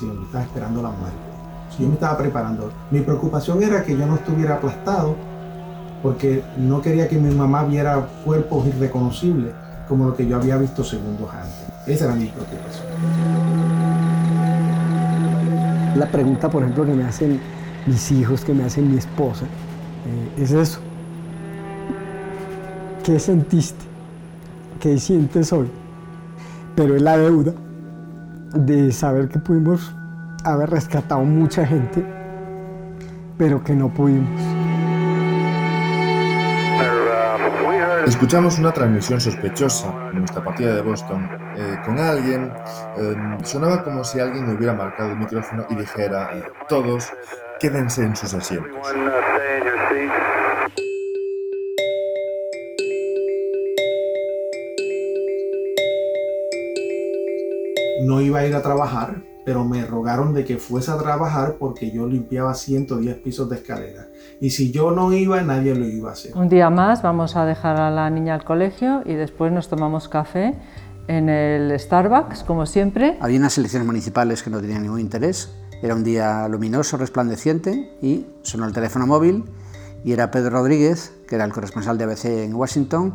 yo estaba esperando la muerte. Yo me estaba preparando. Mi preocupación era que yo no estuviera aplastado porque no quería que mi mamá viera cuerpos irreconocibles como lo que yo había visto segundos antes. Esa era mi preocupación. La pregunta, por ejemplo, que me hacen mis hijos, que me hacen mi esposa, eh, es eso. ¿Qué sentiste? ¿Qué sientes hoy? Pero es la deuda de saber que pudimos haber rescatado mucha gente, pero que no pudimos. Escuchamos una transmisión sospechosa en nuestra partida de Boston eh, con alguien. Eh, sonaba como si alguien hubiera marcado el micrófono y dijera, todos, quédense en sus asientos. No iba a ir a trabajar, pero me rogaron de que fuese a trabajar porque yo limpiaba 110 pisos de escalera. Y si yo no iba, nadie lo iba a hacer. Un día más vamos a dejar a la niña al colegio y después nos tomamos café en el Starbucks, como siempre. Había unas elecciones municipales que no tenían ningún interés. Era un día luminoso, resplandeciente y sonó el teléfono móvil y era Pedro Rodríguez, que era el corresponsal de ABC en Washington,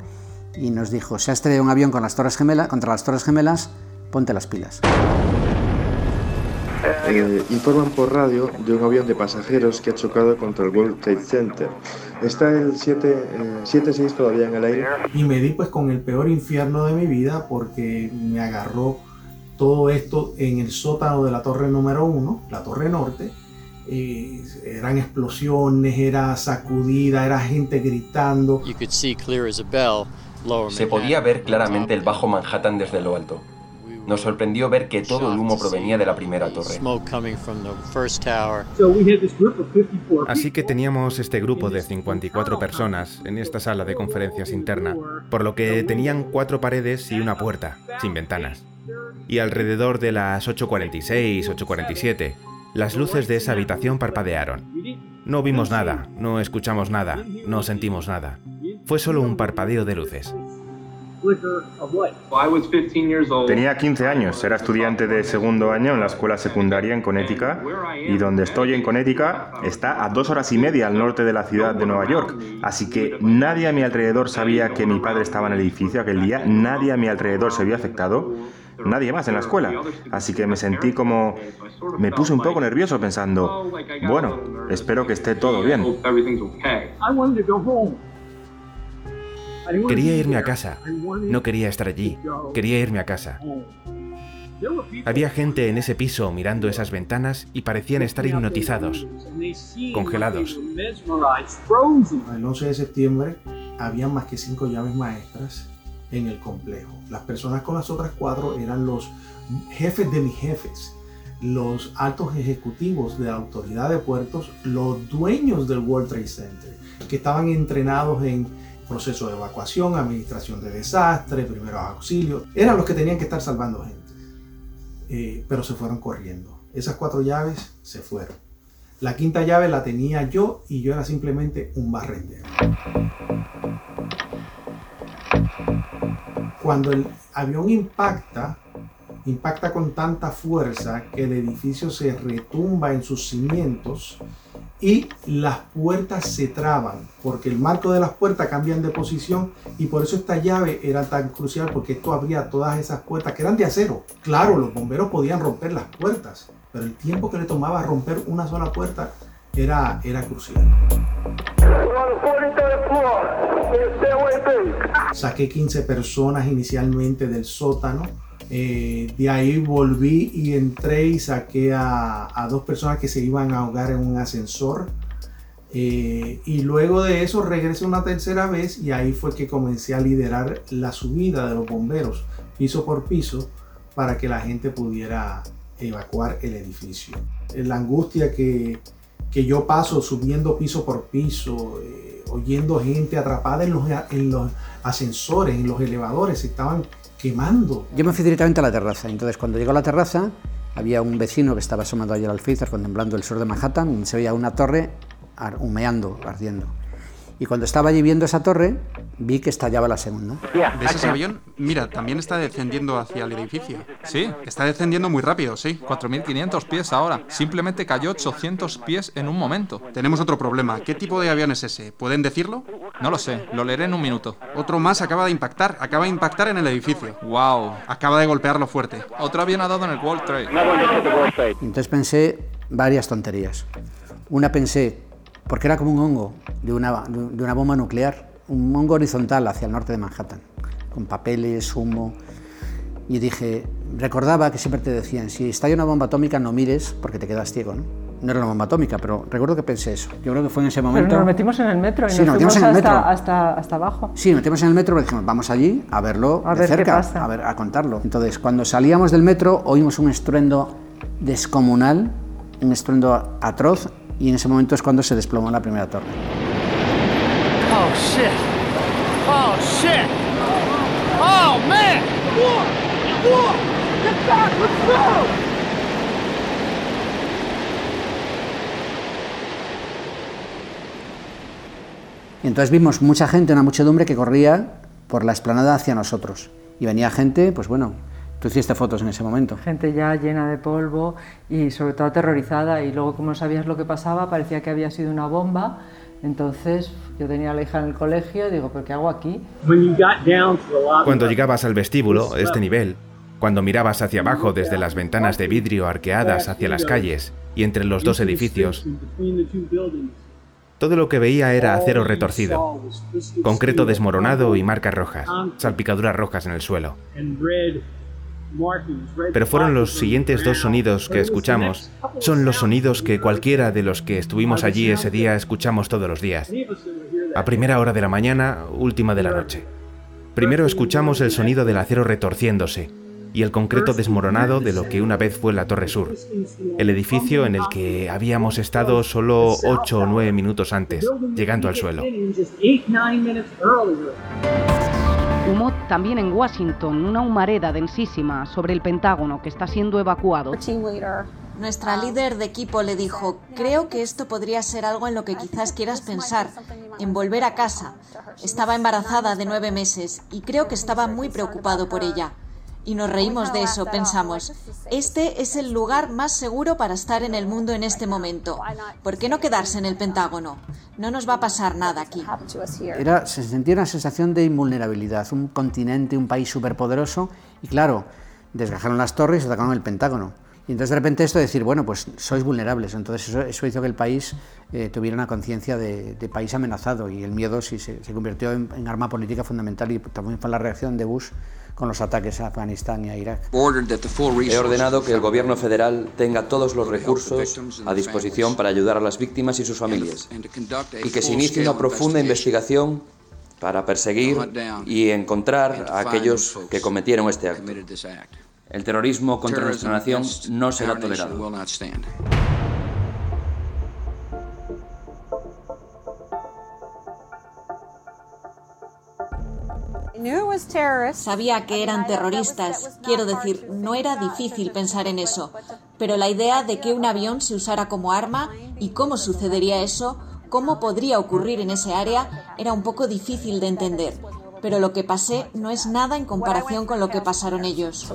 y nos dijo, se ha estrellado un avión con las torres gemelas, contra las Torres Gemelas, ponte las pilas. Eh, informan por radio de un avión de pasajeros que ha chocado contra el World Trade Center. Está el 76 todavía en el aire. Y me di pues con el peor infierno de mi vida porque me agarró todo esto en el sótano de la torre número uno, la torre norte. Y eran explosiones, era sacudida, era gente gritando. Se podía ver claramente el bajo Manhattan desde lo alto. Nos sorprendió ver que todo el humo provenía de la primera torre. Así que teníamos este grupo de 54 personas en esta sala de conferencias interna, por lo que tenían cuatro paredes y una puerta, sin ventanas. Y alrededor de las 8.46, 8.47, las luces de esa habitación parpadearon. No vimos nada, no escuchamos nada, no sentimos nada. Fue solo un parpadeo de luces. Tenía 15 años, era estudiante de segundo año en la escuela secundaria en Connecticut y donde estoy en Connecticut está a dos horas y media al norte de la ciudad de Nueva York. Así que nadie a mi alrededor sabía que mi padre estaba en el edificio aquel día, nadie a mi alrededor se había afectado, nadie más en la escuela. Así que me sentí como... me puse un poco nervioso pensando, bueno, espero que esté todo bien. Quería irme a casa. No quería estar allí. Quería irme a casa. Había gente en ese piso mirando esas ventanas y parecían estar hipnotizados, congelados. El 11 de septiembre había más que cinco llaves maestras en el complejo. Las personas con las otras cuatro eran los jefes de mis jefes, los altos ejecutivos de la autoridad de puertos, los dueños del World Trade Center, que estaban entrenados en proceso de evacuación, administración de desastres, primeros auxilios. Eran los que tenían que estar salvando gente. Eh, pero se fueron corriendo. Esas cuatro llaves se fueron. La quinta llave la tenía yo y yo era simplemente un barrendero. Cuando el avión impacta, impacta con tanta fuerza que el edificio se retumba en sus cimientos y las puertas se traban porque el marco de las puertas cambian de posición y por eso esta llave era tan crucial porque esto abría todas esas puertas que eran de acero. Claro, los bomberos podían romper las puertas, pero el tiempo que le tomaba romper una sola puerta era, era crucial. Saqué 15 personas inicialmente del sótano eh, de ahí volví y entré y saqué a, dos personas que se iban a ahogar en un ascensor. Eh, y luego de eso regresé una tercera vez y ahí fue que comencé a liderar la subida de los bomberos piso por piso para que la gente pudiera evacuar el edificio. La angustia que, que yo paso subiendo piso por piso, eh, oyendo gente atrapada en los, en los ascensores, en los elevadores, estaban quemando. Yo me fui directamente a la terraza. Entonces, cuando llegó a la terraza, había un vecino que estaba asomado ayer al alféizar contemplando el sur de Manhattan. Y se veía una torre humeando, ardiendo. Y cuando estaba allí viendo esa torre, vi que estallaba la segunda. ¿Ves ese avión? Mira, también está descendiendo hacia el edificio. Sí, está descendiendo muy rápido, sí. 4.500 pies ahora. Simplemente cayó 800 pies en un momento. Tenemos otro problema. ¿Qué tipo de avión es ese? ¿Pueden decirlo? No lo sé, lo leeré en un minuto. Otro más acaba de impactar, acaba de impactar en el edificio. ¡Wow! Acaba de golpearlo fuerte. Otro avión ha dado en el World Trade. Entonces pensé varias tonterías. Una pensé, porque era como un hongo de una, de una bomba nuclear, un hongo horizontal hacia el norte de Manhattan, con papeles, humo. Y dije, recordaba que siempre te decían, si estalla una bomba atómica no mires porque te quedas ciego, ¿no? No era una bomba atómica, pero recuerdo que pensé eso. Yo creo que fue en ese momento... Pero nos metimos en el metro y Sí, nos, metimos en el hasta, metro. hasta, hasta abajo. Sí, nos metimos en el metro y dijimos, vamos allí a verlo A de ver qué cerca, pasa. a ver, a contarlo. Entonces, cuando salíamos del metro, oímos un estruendo descomunal, un estruendo atroz, y en ese momento es cuando se desplomó la primera torre. Oh shit! Oh shit! Oh man! War! War! Get back! Let's go! Y entonces vimos mucha gente, una muchedumbre que corría por la explanada hacia nosotros. Y venía gente, pues bueno, tú hiciste fotos en ese momento. Gente ya llena de polvo y sobre todo aterrorizada y luego como no sabías lo que pasaba parecía que había sido una bomba. Entonces yo tenía a la hija en el colegio y digo, ¿pero qué hago aquí? Cuando llegabas al vestíbulo, este nivel, cuando mirabas hacia abajo desde las ventanas de vidrio arqueadas hacia las calles y entre los dos edificios, todo lo que veía era acero retorcido, concreto desmoronado y marcas rojas, salpicaduras rojas en el suelo. Pero fueron los siguientes dos sonidos que escuchamos, son los sonidos que cualquiera de los que estuvimos allí ese día escuchamos todos los días. A primera hora de la mañana, última de la noche. Primero escuchamos el sonido del acero retorciéndose y el concreto desmoronado de lo que una vez fue la Torre Sur, el edificio en el que habíamos estado solo ocho o nueve minutos antes, llegando al suelo. También en Washington, una humareda densísima sobre el Pentágono que está siendo evacuado. Nuestra líder de equipo le dijo, creo que esto podría ser algo en lo que quizás quieras pensar, en volver a casa. Estaba embarazada de nueve meses y creo que estaba muy preocupado por ella. Y nos reímos de eso, pensamos, este es el lugar más seguro para estar en el mundo en este momento. ¿Por qué no quedarse en el Pentágono? No nos va a pasar nada aquí. Era, se sentía una sensación de invulnerabilidad, un continente, un país superpoderoso, y claro, desgajaron las torres y atacaron el Pentágono. Y entonces de repente esto de decir, bueno, pues sois vulnerables. Entonces eso, hizo que el país eh, tuviera una conciencia de, país amenazado y el miedo sí se, se convirtió en, en, arma política fundamental y también fue la reacción de Bush con los ataques a Afganistán y a Irak. He ordenado que el gobierno federal tenga todos los recursos a disposición para ayudar a las víctimas y sus familias y que se inicie una profunda investigación para perseguir y encontrar a aquellos que cometieron este acto. El terrorismo contra nuestra nación no será tolerado. Sabía que eran terroristas, quiero decir, no era difícil pensar en eso, pero la idea de que un avión se usara como arma y cómo sucedería eso, cómo podría ocurrir en ese área, era un poco difícil de entender. Pero lo que pasé no es nada en comparación con lo que pasaron ellos.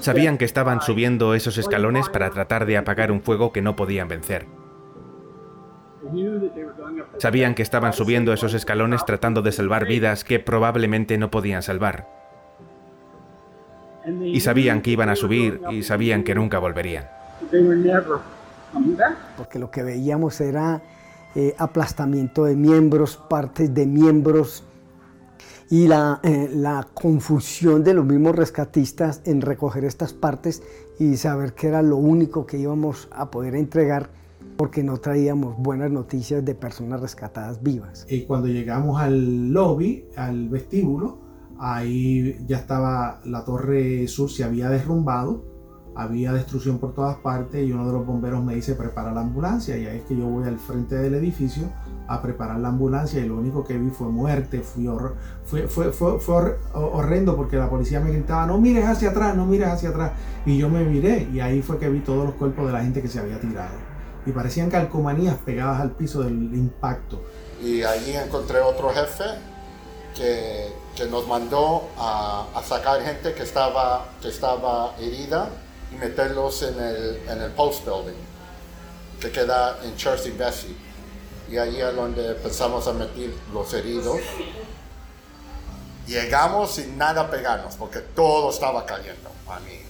Sabían que estaban subiendo esos escalones para tratar de apagar un fuego que no podían vencer. Sabían que estaban subiendo esos escalones tratando de salvar vidas que probablemente no podían salvar. Y sabían que iban a subir y sabían que nunca volverían. Porque lo que veíamos era eh, aplastamiento de miembros, partes de miembros y la, eh, la, confusión de los mismos rescatistas en recoger estas partes y saber que era lo único que íbamos a poder entregar porque no traíamos buenas noticias de personas rescatadas vivas. Y cuando llegamos al lobby, al vestíbulo, ahí ya estaba la torre sur, se había derrumbado había destrucción por todas partes y uno de los bomberos me dice prepara la ambulancia y ahí es que yo voy al frente del edificio a preparar la ambulancia y lo único que vi fue muerte, fui fue, fue, fue, fue, horrendo porque la policía me gritaba no mires hacia atrás, no mires hacia atrás y yo me miré y ahí fue que vi todos los cuerpos de la gente que se había tirado y parecían calcomanías pegadas al piso del impacto. Y allí encontré otro jefe que, que nos mandó a, sacar gente que estaba, que estaba herida y meterlos en el, en el Post Building, que queda en Chelsea Bessie. Y ahí es donde empezamos a meter los heridos. Llegamos sin nada pegarnos, porque todo estaba cayendo a mí.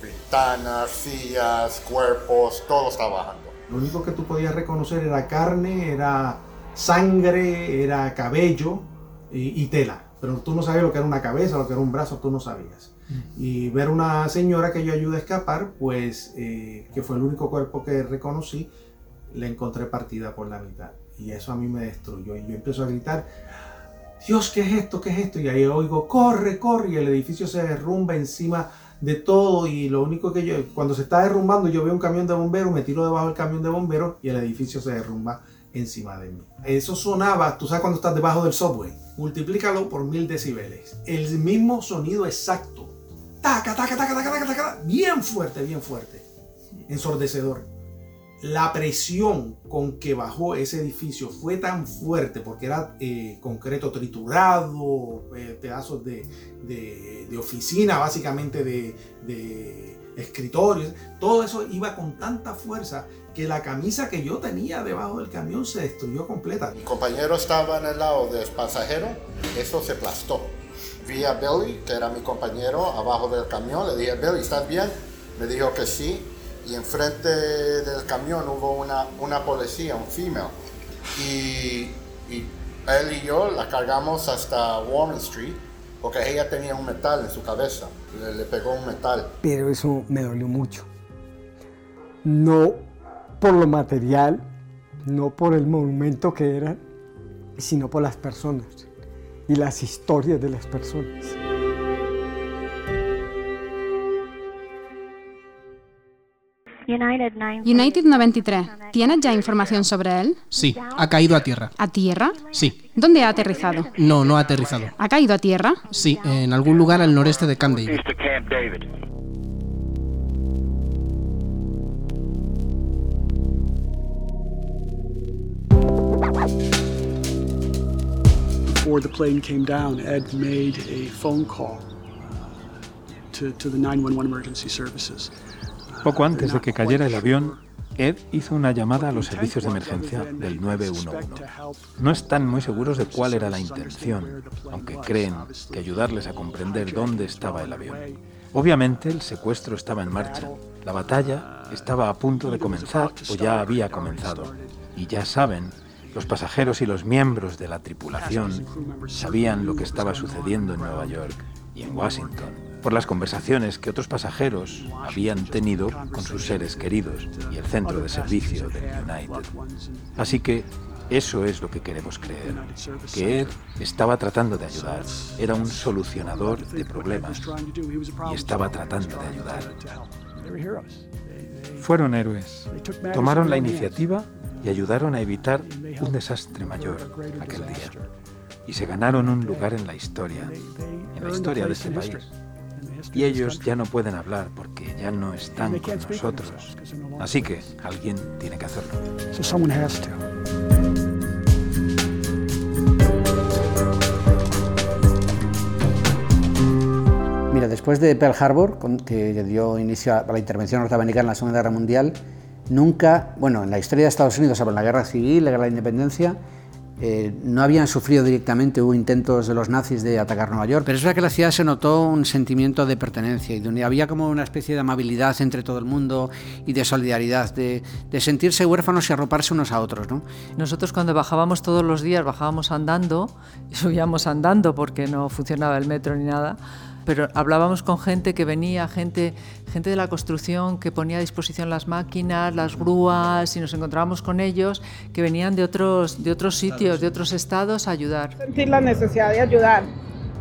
Ventanas, sillas, cuerpos, todo estaba bajando. Lo único que tú podías reconocer era carne, era sangre, era cabello y, y tela. Pero tú no sabías lo que era una cabeza, lo que era un brazo, tú no sabías y ver una señora que yo ayudé a escapar, pues eh, que fue el único cuerpo que reconocí, la encontré partida por la mitad. Y eso a mí me destruyó. Y yo empiezo a gritar, Dios, ¿qué es esto? ¿Qué es esto? Y ahí oigo, corre, corre. Y el edificio se derrumba encima de todo. Y lo único que yo, cuando se está derrumbando, yo veo un camión de bomberos, me tiro debajo del camión de bomberos y el edificio se derrumba encima de mí. Eso sonaba, tú sabes cuando estás debajo del subway, multiplícalo por mil decibeles. El mismo sonido exacto taca, taca, taca, taca, taca, taca, bien fuerte, bien fuerte, ensordecedor. La presión con que bajó ese edificio fue tan fuerte porque era eh, concreto triturado, eh, pedazos de, de, oficina, básicamente de, de escritorios, todo eso iba con tanta fuerza que la camisa que yo tenía debajo del camión se destruyó completa. Mi compañero estaba en el lado del pasajero, eso se aplastó vi a Billy, que era mi compañero, abajo del camión. Le dije, Billy, ¿estás bien? Me dijo que sí. Y enfrente del camión hubo una, una policía, un female. Y, y él y yo la cargamos hasta Warren Street porque ella tenía un metal en su cabeza. Le, le pegó un metal. Pero eso me dolió mucho. No por lo material, no por el monumento que era, sino por las personas y las historias de las personas. United 93. ¿Tienes ya información sobre él? Sí, ha caído a tierra. ¿A tierra? Sí. ¿Dónde ha aterrizado? No, no ha aterrizado. ¿Ha caído a tierra? Sí, en algún lugar al noreste de Camp David. before the plane came down, Ed made a phone call to, to the 911 emergency services. Poco antes de que cayera el avión, Ed hizo una llamada a los servicios de emergencia del 911. No están muy seguros de cuál era la intención, aunque creen que ayudarles a comprender dónde estaba el avión. Obviamente el secuestro estaba en marcha, la batalla estaba a punto de comenzar o ya había comenzado, y ya saben los pasajeros y los miembros de la tripulación sabían lo que estaba sucediendo en Nueva York y en Washington por las conversaciones que otros pasajeros habían tenido con sus seres queridos y el centro de servicio del United. Así que eso es lo que queremos creer, que él estaba tratando de ayudar, era un solucionador de problemas y estaba tratando de ayudar. Fueron héroes, tomaron la iniciativa y ayudaron a evitar un desastre mayor aquel día. Y se ganaron un lugar en la historia, en la historia de este país. Y ellos ya no pueden hablar porque ya no están con nosotros. Así que alguien tiene que hacerlo. Mira, después de Pearl Harbor, que dio inicio a la intervención norteamericana en la Segunda Guerra Mundial, nunca, bueno, en la historia de Estados Unidos, en la guerra civil, la guerra de la independencia, eh, no habían sufrido directamente, hubo intentos de los nazis de atacar Nueva York, pero es verdad que en la ciudad se notó un sentimiento de pertenencia y de unidad. Había como una especie de amabilidad entre todo el mundo y de solidaridad, de, de, sentirse huérfanos y arroparse unos a otros. ¿no? Nosotros cuando bajábamos todos los días, bajábamos andando y subíamos andando porque no funcionaba el metro ni nada pero hablábamos con gente que venía, gente, gente de la construcción que ponía a disposición las máquinas, las grúas, y nos encontrábamos con ellos que venían de otros, de otros sitios, de otros estados a ayudar. Sentir la necesidad de ayudar,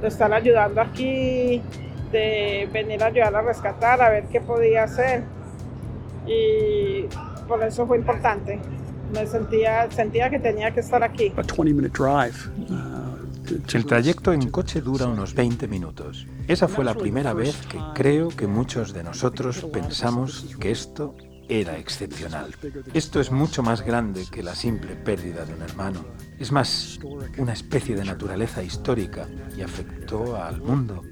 de estar ayudando aquí de venir a ayudar a rescatar, a ver qué podía hacer. Y por eso fue importante. Me sentía, sentía que tenía que estar aquí. A 20 minute drive. El trayecto en coche dura unos 20 minutos. Esa fue la primera vez que creo que muchos de nosotros pensamos que esto era excepcional. Esto es mucho más grande que la simple pérdida de un hermano. Es más una especie de naturaleza histórica y afectó al mundo.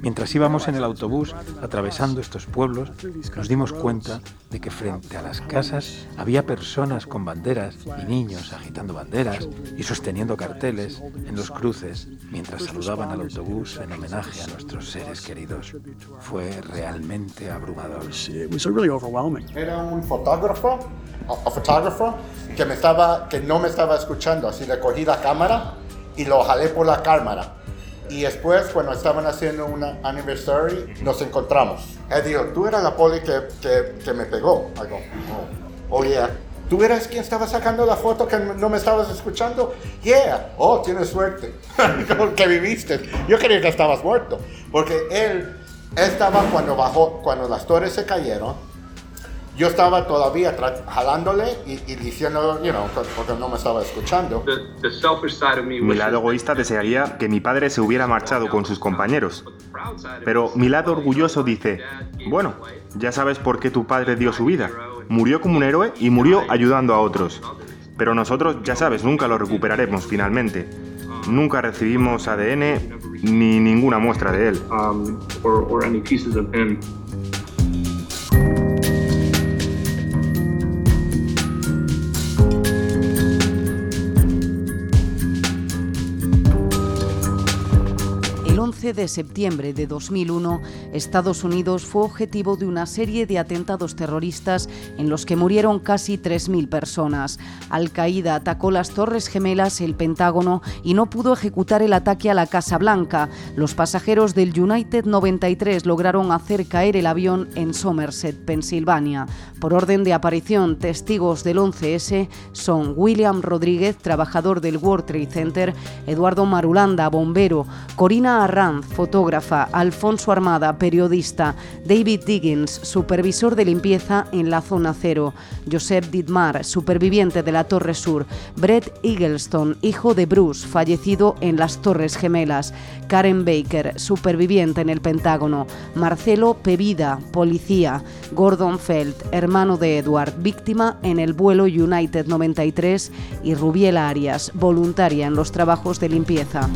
Mientras íbamos en el autobús atravesando estos pueblos, nos dimos cuenta de que frente a las casas había personas con banderas y niños agitando banderas y sosteniendo carteles en los cruces mientras saludaban al autobús en homenaje a nuestros seres queridos. Fue realmente abrumador. Era un fotógrafo, un fotógrafo que, me estaba, que no me estaba escuchando, así le cogí la cámara y lo jalé por la cámara y después, cuando estaban haciendo un aniversario, nos encontramos. Él dijo, tú eras la poli que, que, me pegó. I go, oh, oh yeah. ¿Tú eras quien estaba sacando la foto que no me estabas escuchando? Yeah. Oh, tienes suerte. que viviste. Yo creía que estabas muerto. Porque él estaba cuando bajó, cuando las torres se cayeron, yo estaba todavía jalándole y, y diciendo, you know, porque no me estaba escuchando. Mi lado egoísta desearía que mi padre se hubiera marchado con sus compañeros. Pero mi lado orgulloso dice, bueno, ya sabes por qué tu padre dio su vida. Murió como un héroe y murió ayudando a otros. Pero nosotros, ya sabes, nunca lo recuperaremos finalmente. Nunca recibimos ADN ni ninguna muestra de él. Um, or, or any 11 de septiembre de 2001, Estados Unidos fue objetivo de una serie de atentados terroristas en los que murieron casi 3.000 personas. Al-Qaeda atacó las Torres Gemelas, el Pentágono, y no pudo ejecutar el ataque a la Casa Blanca. Los pasajeros del United 93 lograron hacer caer el avión en Somerset, Pensilvania. Por orden de aparición, testigos del 11S son William Rodríguez, trabajador del World Trade Center, Eduardo Marulanda, bombero, Corina Fotógrafa, Alfonso Armada, periodista, David Diggins, supervisor de limpieza en la zona cero, Joseph Dittmar, superviviente de la Torre Sur, Brett Eagleston, hijo de Bruce, fallecido en las Torres Gemelas, Karen Baker, superviviente en el Pentágono, Marcelo Pevida, policía, Gordon Feld, hermano de Edward, víctima en el vuelo United 93 y Rubiela Arias, voluntaria en los trabajos de limpieza.